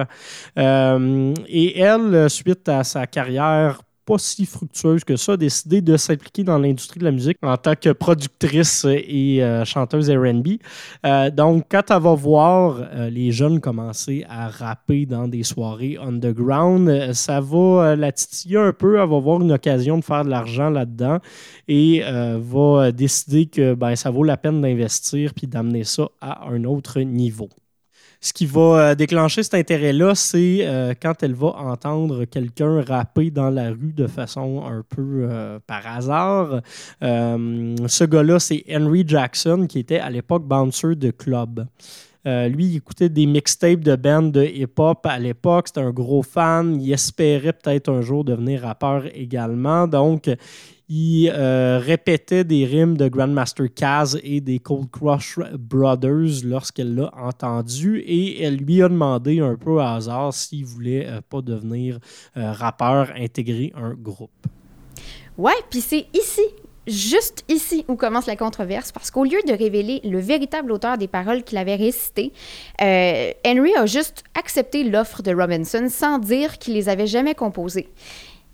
Speaker 3: Euh, et elle, suite à sa carrière pas si fructueuse que ça, a décidé de s'impliquer dans l'industrie de la musique en tant que productrice et euh, chanteuse RB. Euh, donc, quand elle va voir euh, les jeunes commencer à rapper dans des soirées underground, ça va la titiller un peu. Elle va voir une occasion de faire de l'argent là-dedans et va décider que ben, ça vaut la peine d'investir puis d'amener ça à un autre niveau. Ce qui va euh, déclencher cet intérêt-là, c'est euh, quand elle va entendre quelqu'un rapper dans la rue de façon un peu euh, par hasard. Ce gars-là, c'est Henry Jackson, qui était à l'époque bouncer de club. Lui, il écoutait des mixtapes de bands de hip-hop à l'époque. C'était un gros fan. Il espérait peut-être un jour devenir rappeur également. Donc, il euh, répétait des rimes de Grandmaster Caz et des Cold Crush Brothers lorsqu'elle l'a entendu et elle lui a demandé un peu à hasard s'il voulait euh, pas devenir euh, rappeur, intégrer un groupe.
Speaker 2: Ouais, puis c'est ici, juste ici, où commence la controverse, parce qu'au lieu de révéler le véritable auteur des paroles qu'il avait récitées, Henry a juste accepté l'offre de Robinson sans dire qu'il les avait jamais composées.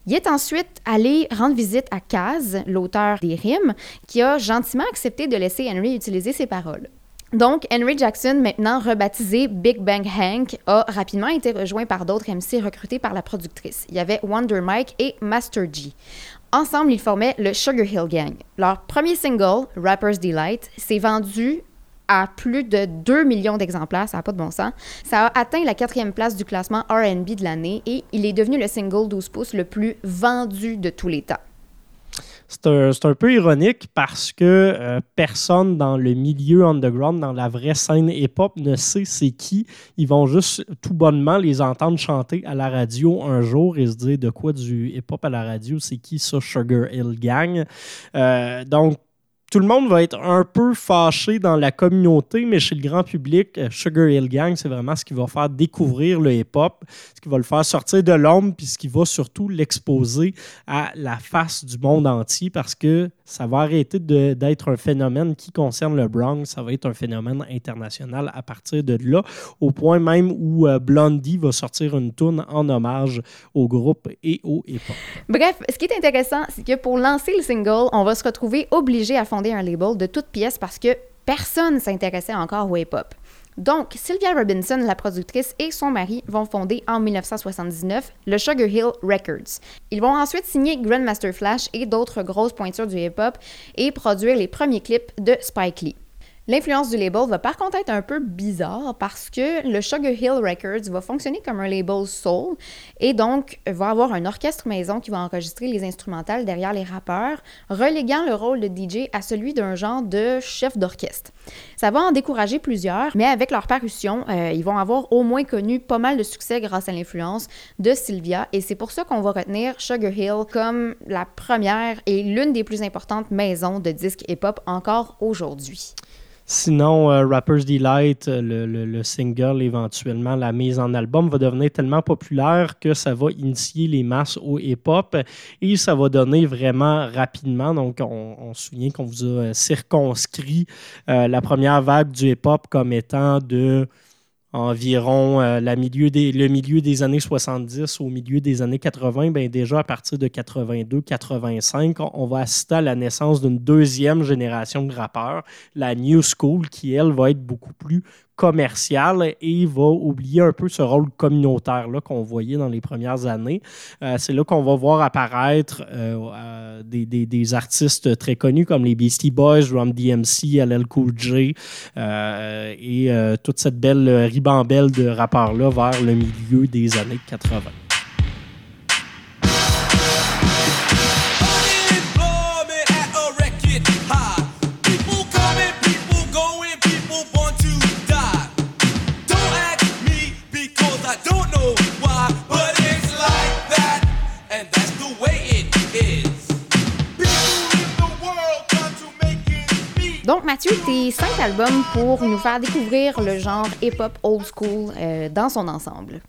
Speaker 2: Il est ensuite allé rendre visite à Kaz, l'auteur des rimes, qui a gentiment accepté de laisser Henry utiliser ses paroles. Donc, Henry Jackson, maintenant rebaptisé Big Bang Hank, a rapidement été rejoint par d'autres MC recrutés par la productrice. Il y avait Wonder Mike et Master G. Ensemble, ils formaient le Sugar Hill Gang. Leur premier single, Rapper's Delight, s'est vendu à plus de 2 millions d'exemplaires, ça n'a pas de bon sens. Ça a atteint la quatrième place du classement RB de l'année et il est devenu le single 12 pouces le plus vendu de tous les temps.
Speaker 3: C'est un, peu ironique parce que euh, personne dans le milieu underground, dans la vraie scène hip-hop, ne sait c'est qui. Ils vont juste tout bonnement les entendre chanter à la radio un jour et se dire de quoi du hip-hop à la radio, c'est qui ça, Sugar Hill Gang? Euh, donc, tout le monde va être un peu fâché dans la communauté, mais chez le grand public, euh, Sugar Hill Gang, c'est vraiment ce qui va faire découvrir le hip-hop, ce qui va le faire sortir de l'ombre, puis ce qui va surtout l'exposer à la face du monde entier, parce que ça va arrêter d'être un phénomène qui concerne le Bronx, ça va être un phénomène international à partir de là, au point même où euh, Blondie va sortir une tune en hommage au groupe et au hip-hop.
Speaker 2: Bref, ce qui est intéressant, c'est que pour lancer le single, on va se retrouver obligé à fonder un label de toutes pièces parce que personne s'intéressait encore au hip-hop. Donc, Sylvia Robinson, la productrice, et son mari vont fonder en 1979 le Sugar Hill Records. Ils vont ensuite signer Grandmaster Flash et d'autres grosses pointures du hip-hop et produire les premiers clips de Spike Lee. L'influence du label va par contre être un peu bizarre parce que le Sugar Hill Records va fonctionner comme un label soul et donc va avoir un orchestre maison qui va enregistrer les instrumentales derrière les rappeurs, reléguant le rôle de DJ à celui d'un genre de chef d'orchestre. Ça va en décourager plusieurs, mais avec leur parution, euh, ils vont avoir au moins connu pas mal de succès grâce à l'influence de Sylvia et c'est pour ça qu'on va retenir Sugar Hill comme la première et l'une des plus importantes maisons de disques hip-hop encore aujourd'hui.
Speaker 3: Sinon, euh, Rapper's Delight, euh, le, le- le single, éventuellement, la mise en album va devenir tellement populaire que ça va initier les masses au hip-hop et ça va donner vraiment rapidement. Donc, on, on se souvient qu'on vous a euh, circonscrit la première vague du hip-hop comme étant de environ euh, la milieu des, le milieu des années 70 au milieu des années 80, ben déjà à partir de 82-85, on, on va assister à la naissance d'une deuxième génération de rappeurs, la New School, qui elle va être beaucoup plus commerciale et va oublier un peu ce rôle communautaire là qu'on voyait dans les premières années. Euh, c'est là qu'on va voir apparaître euh, euh, des, des- des artistes très connus comme les Beastie Boys, Rum DMC, LL Cool J euh, et euh, toute cette belle ribambelle de rappeurs-là vers le milieu des années 80.
Speaker 2: Mathieu, tes cinq albums pour nous faire découvrir le genre hip-hop old school euh, dans son ensemble.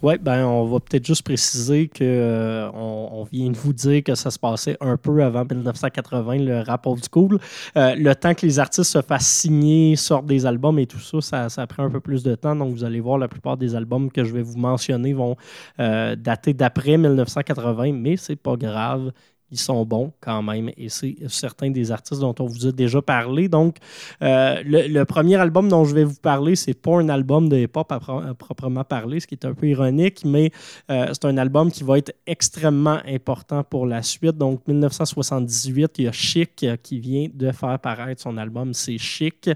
Speaker 3: Oui, ben on va peut-être juste préciser que euh, on, vient de vous dire que ça se passait un peu avant 1980, le rap old school. Euh, le temps que les artistes se fassent signer, sortent des albums et tout ça, ça, ça prend un peu plus de temps. Donc vous allez voir, la plupart des albums que je vais vous mentionner vont dater d'après 1980, mais c'est pas grave. Ils sont bons quand même et c'est certains des artistes dont on vous a déjà parlé. Donc, euh, le, premier album dont je vais vous parler, c'est pas un album de hip-hop à, pro- à proprement parler, ce qui est un peu ironique, mais euh, c'est un album qui va être extrêmement important pour la suite. Donc, 1978, il y a Chic qui vient de faire paraître son album C'est Chic.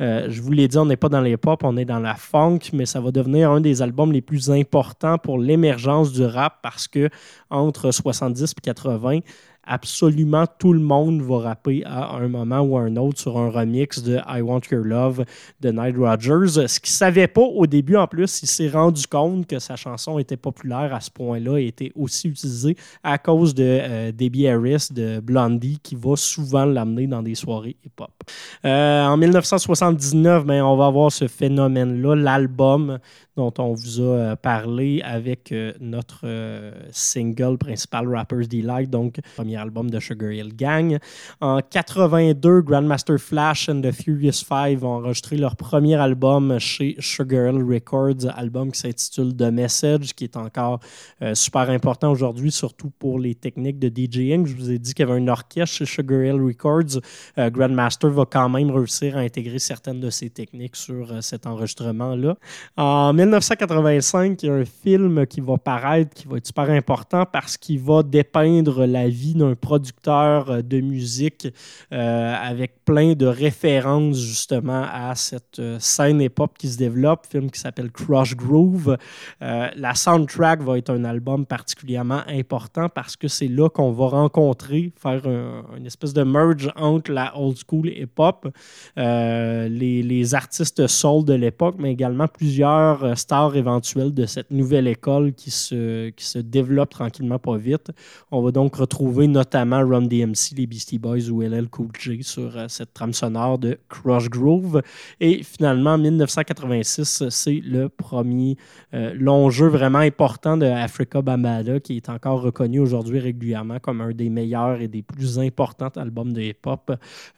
Speaker 3: Euh, je vous l'ai dit, on n'est pas dans les pop, on est dans la funk, mais ça va devenir un des albums les plus importants pour l'émergence du rap parce que entre 70 et 80, absolument tout le monde va rapper à un moment ou à un autre sur un remix de I Want Your Love de Nile Rodgers. Ce qu'il ne savait pas au début, en plus, il s'est rendu compte que sa chanson était populaire à ce point-là et était aussi utilisée à cause de euh, Debbie Harris de Blondie qui va souvent l'amener dans des soirées hip-hop. Euh, en 1979, ben, on va avoir ce phénomène-là, l'album dont on vous a euh, parlé avec euh, notre euh, single principal Rapper's Delight, donc premier album de Sugar Hill Gang. En 82, Grandmaster Flash and the Furious Five ont enregistré leur premier album chez Sugar Hill Records, album qui s'intitule The Message, qui est encore super important aujourd'hui, surtout pour les techniques de DJing. Je vous ai dit qu'il y avait un orchestre chez Sugar Hill Records. Grandmaster va quand même réussir à intégrer certaines de ces techniques sur cet enregistrement-là. En 1985, il y a un film qui va paraître qui va être super important parce qu'il va dépeindre la vie d'un producteur euh, de musique euh, avec plein de références justement à cette euh, scène hip-hop qui se développe, film qui s'appelle Crush Groove. La soundtrack va être un album particulièrement important parce que c'est là qu'on va rencontrer, faire un- une espèce de merge entre la old school hip-hop, les, les artistes soul de l'époque, mais également plusieurs stars éventuelles de cette nouvelle école qui se, qui se développe tranquillement pas vite. On va donc retrouver notamment Run DMC, les Beastie Boys ou LL Cool J sur euh, cette trame sonore de Crush Groove. Et finalement, 1986, c'est le premier euh, long jeu vraiment important de Africa Bambaataa qui est encore reconnu aujourd'hui régulièrement comme un des meilleurs et des plus importants albums de hip-hop,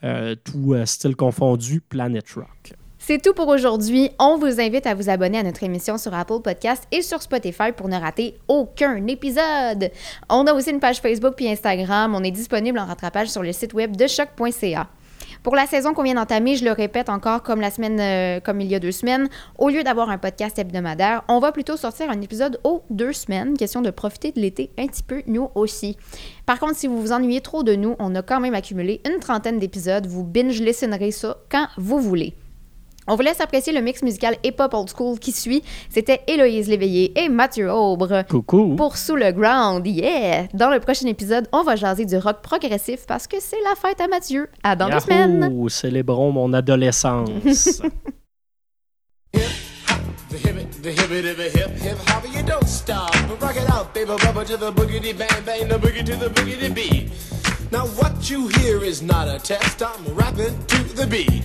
Speaker 3: euh, tout style confondu, Planet Rock.
Speaker 2: C'est tout pour aujourd'hui. On vous invite à vous abonner à notre émission sur Apple Podcast et sur Spotify pour ne rater aucun épisode. On a aussi une page Facebook puis Instagram. On est disponible en rattrapage sur le site web de choc.ca. Pour la saison qu'on vient d'entamer, je le répète encore comme la semaine, euh, comme il y a deux semaines, au lieu d'avoir un podcast hebdomadaire, on va plutôt sortir un épisode aux deux semaines. Question de profiter de l'été un petit peu, nous aussi. Par contre, si vous vous ennuyez trop de nous, on a quand même accumulé une trentaine d'épisodes. Vous binge-listenerez ça quand vous voulez. On vous laisse apprécier le mix musical hip-hop old school qui suit. C'était Héloïse Léveillé et Mathieu Aubre.
Speaker 3: Coucou!
Speaker 2: Pour Sous le Ground, yeah! Dans le prochain épisode, on va jaser du rock progressif parce que c'est la fête à Mathieu. À dans deux
Speaker 3: Yahoo!
Speaker 2: semaines!
Speaker 3: Célébrons mon adolescence.
Speaker 1: The hip it, the hip it, the hip hip hop, you don't stop. But rock it out, baby, bubba to the boogity bang bang, the boogie to the boogity beat. Now what you hear is not a test. I'm rapping to the beat,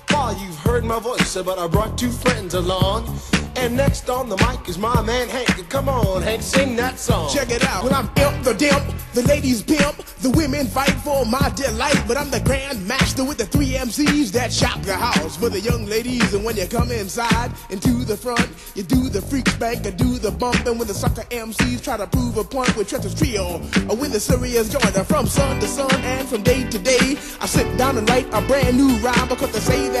Speaker 1: far you've heard my voice, but I brought two friends along. And next on the mic is my man Hank. Come on, Hank, sing that song.
Speaker 7: Check it out. When I'm imp the dimp, the ladies pimp, the women fight for my delight. But I'm the grand master with the three MCs that shop the house for the young ladies. And when you come inside and to the front, you do the freak spank and do the bump. And when the sucker MCs try to prove a point with Trevor's trio, or with the serious joiner from sun to sun and from day to day, I sit down and write a brand new rhyme because they say that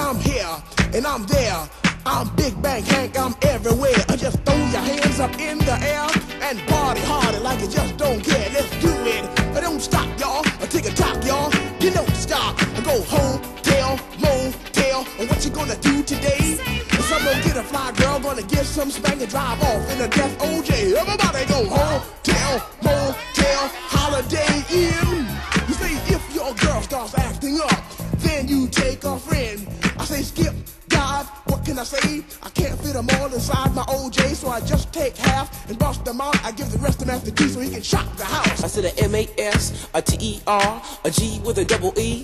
Speaker 8: I'm here and I'm there. I'm Big Bang Hank, I'm everywhere. I just throw your hands up in the air and party harder like you just don't care. Let's do it. I don't stop, y'all. I take a top, y'all. You don't stop. I go home, tell, motel. And what you gonna do today? Some gonna get a fly girl, gonna get some spank and drive off in a death OJ. Everybody go home, them. I give the rest to Master G so he can shock the house.
Speaker 9: I said a M-A-S, a T-E-R, a G with a double E.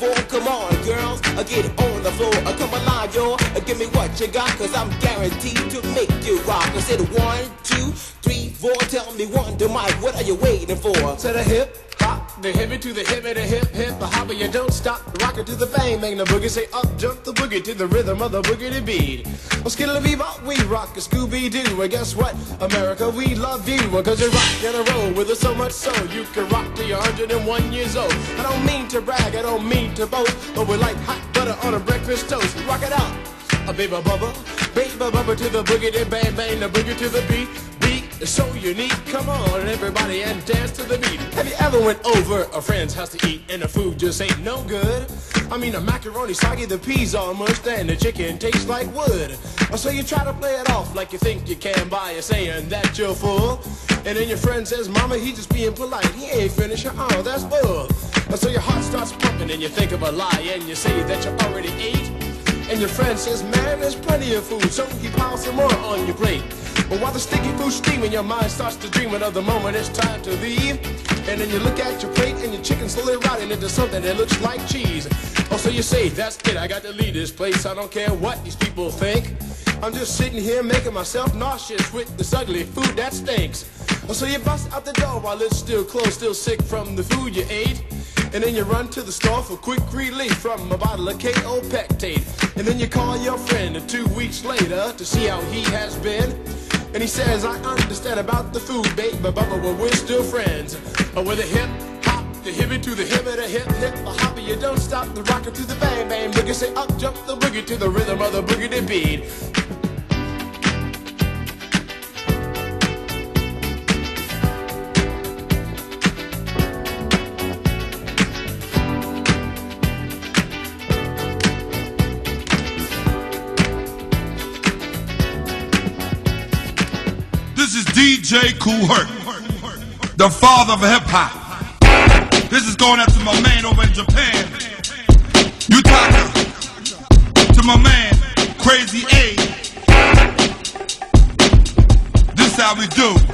Speaker 9: Come on, girls, uh, get on the floor. Uh, come alive, y'all. Uh, give me what you got, cause I'm guaranteed to make you rock. I said one, two, three, four. Tell me one to Mike, what are you waiting for?
Speaker 1: To the hip, hop, the hippie to the hippie, the hip, hip, the hopper, you don't stop. Rock it to the bang, bang the boogie, say up, jump the boogie to the rhythm of the boogie to beat. Well, skittle bebop, we rock a Scooby Doo, and guess what? America, we love you, cause you rock and a roll with us so much so you can rock till you're 101 years old. I don't mean to brag, I don't mean to boast, but we're like hot butter on a breakfast toast. Rock it out, a baby bubba, baby bubba to the boogie, then bang bang the boogie to the beat. So unique. Come on, everybody, and dance to the beat. Have you ever went over a friend's house to eat and the food just ain't no good? I mean, the macaroni soggy, the peas all mushed, and the chicken tastes like wood. So you try to play it off like you think you can by saying that you're full. And then your friend says, Mama, he just being polite. He ain't finished. Oh, that's bull. So your heart starts pumping and you think of a lie and you say that you already ate. And your friend says, man, there's plenty of food, so he piles some more on your plate. But while the sticky food's steaming, your mind starts to dream of the moment it's time to leave. And then you look at your plate and your chicken slowly rotting into something that looks like cheese. Oh, so you say, that's it, I got to leave this place, I don't care what these people think. I'm just sitting here making myself nauseous with this ugly food that stinks. Oh, so you bust out the door while it's still closed, still sick from the food you ate. And then you run to the store for quick relief from a bottle of KO Pectate. And then you call your friend two weeks later to see how he has been. And he says, I understand about the food, babe, but Bubba, well, we're still friends. Uh, with a hip hop, the hippie to the hippie, the hip hip, the hopper, you don't stop, the rocker to the bang bang boogie, say up jump the boogie to the rhythm of the boogie to beat.
Speaker 4: DJ Cool Herc, the father of hip hop. This is going out to my man over in Japan, Utaka. To my man, Crazy A. This how we do.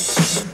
Speaker 7: dance.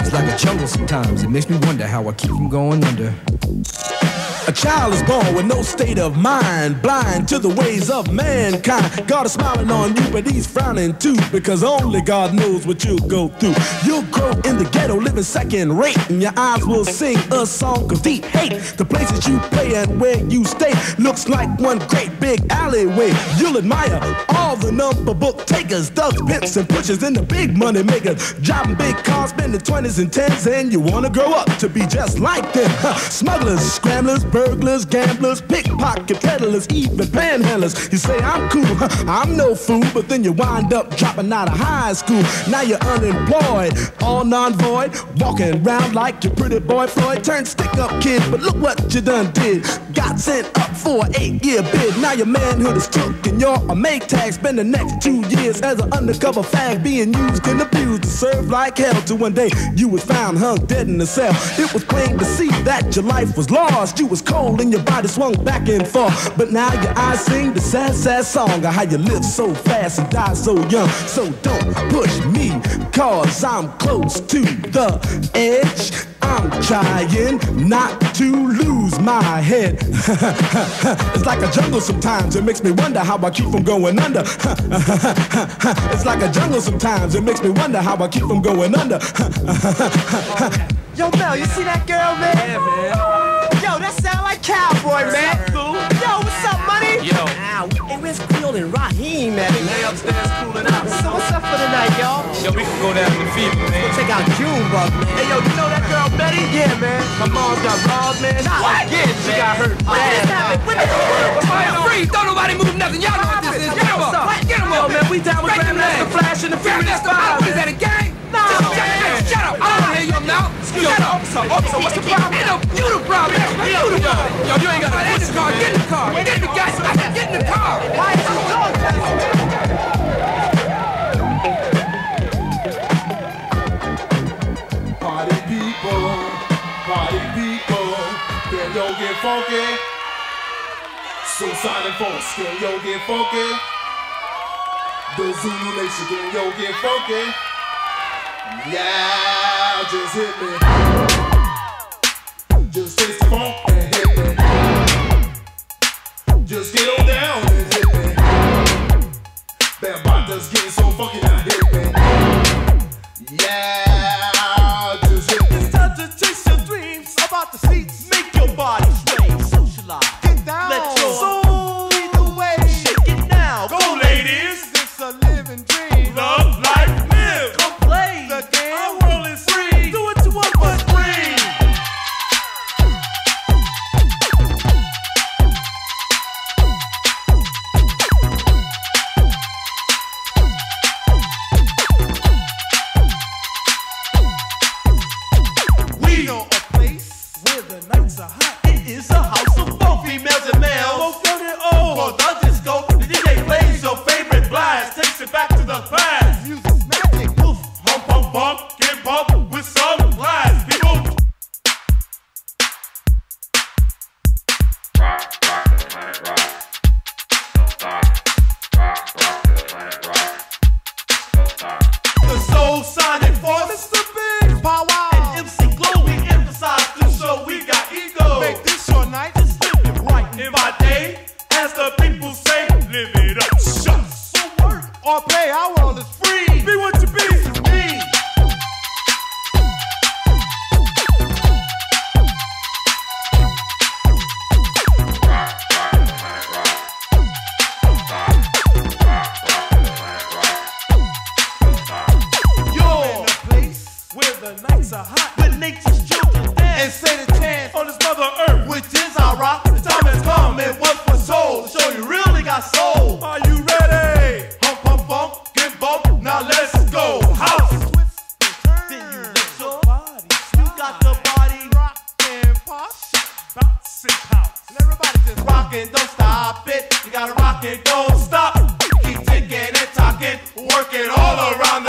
Speaker 5: It's like a jungle sometimes. It makes me wonder how I keep from going under.
Speaker 7: A child is born with no state of mind, blind to the ways of mankind. God is smiling on you, but he's frowning too, because only God knows what you'll go through. You'll grow in the ghetto, living second rate, and your eyes will sing a song of deep hate. The places you play and where you stay looks like one great big alleyway. You'll admire all the number book takers, thugs, pimps, and pushers, and the big money makers. Driving big cars, spending 20s and 10s, and you wanna grow up to be just like them. Smugglers, scramblers, burglars, gamblers, pickpocket peddlers, even panhandlers. You say I'm cool, I'm no fool, but then you wind up dropping out of high school. Now you're unemployed, all non-void, walking around like your pretty boy Floyd. Turned stick-up kid, but look what you done did. Got sent up for an eight-year bid. Now your manhood is took and you're a make tag. Spend the next two years as an undercover fag, being used and abused to serve like hell. Till one day you was found hung dead in a cell. It was plain to see that your life was lost. You was cold and your body swung back and forth. But now your eyes sing the sad, sad song of how you live so fast and die so young. So don't push me, cause I'm close to the edge. I'm trying not to lose my head. it's like a jungle sometimes, it makes me wonder how I keep from going under. it's like a jungle sometimes, it makes me wonder how I keep from going under.
Speaker 10: Yo, Mel, you see that girl, man? Yeah, man. Yo, that sound like cowboy, man. Yo, what's up, money?
Speaker 11: Yo.
Speaker 10: Where's Creole and Raheem, man?
Speaker 11: They upstairs cooling out.
Speaker 10: So what's up for the night, y'all?
Speaker 11: Yo, we can go down to the fever, man.
Speaker 10: Go check out Junebug, man. Hey, yo, you know that girl Betty? Yeah, man. My mom got robbed, man. Nah,
Speaker 11: What?
Speaker 10: Yeah, she got hurt.
Speaker 11: What
Speaker 10: bad,
Speaker 11: just happened?
Speaker 10: man.
Speaker 11: What
Speaker 10: Fire
Speaker 11: Free, don't nobody move nothing. Y'all know what this is. Get him up. Get him
Speaker 10: Yo,
Speaker 11: up.
Speaker 10: man, we down with Grandmaster. Flash and the Furious Five.
Speaker 11: What is that, a gang? now! Shut, up! I don't wanna hear your mouth! Yo,
Speaker 10: officer, officer, what's the problem?
Speaker 11: You the problem! You the problem! Yo, you ain't gotta get in the car! Get in the car! Get in the gas! Get in the car! Why is you talking?
Speaker 12: Party people, party people, can yo get funky? Suicide and folks, can yo get funky? The Zulu Nation, can yo get funky? Yeah, just hit me. Just taste the funk.
Speaker 13: it, don't stop it. You gotta rock it, don't stop. Keep ticking and talking, Working all around.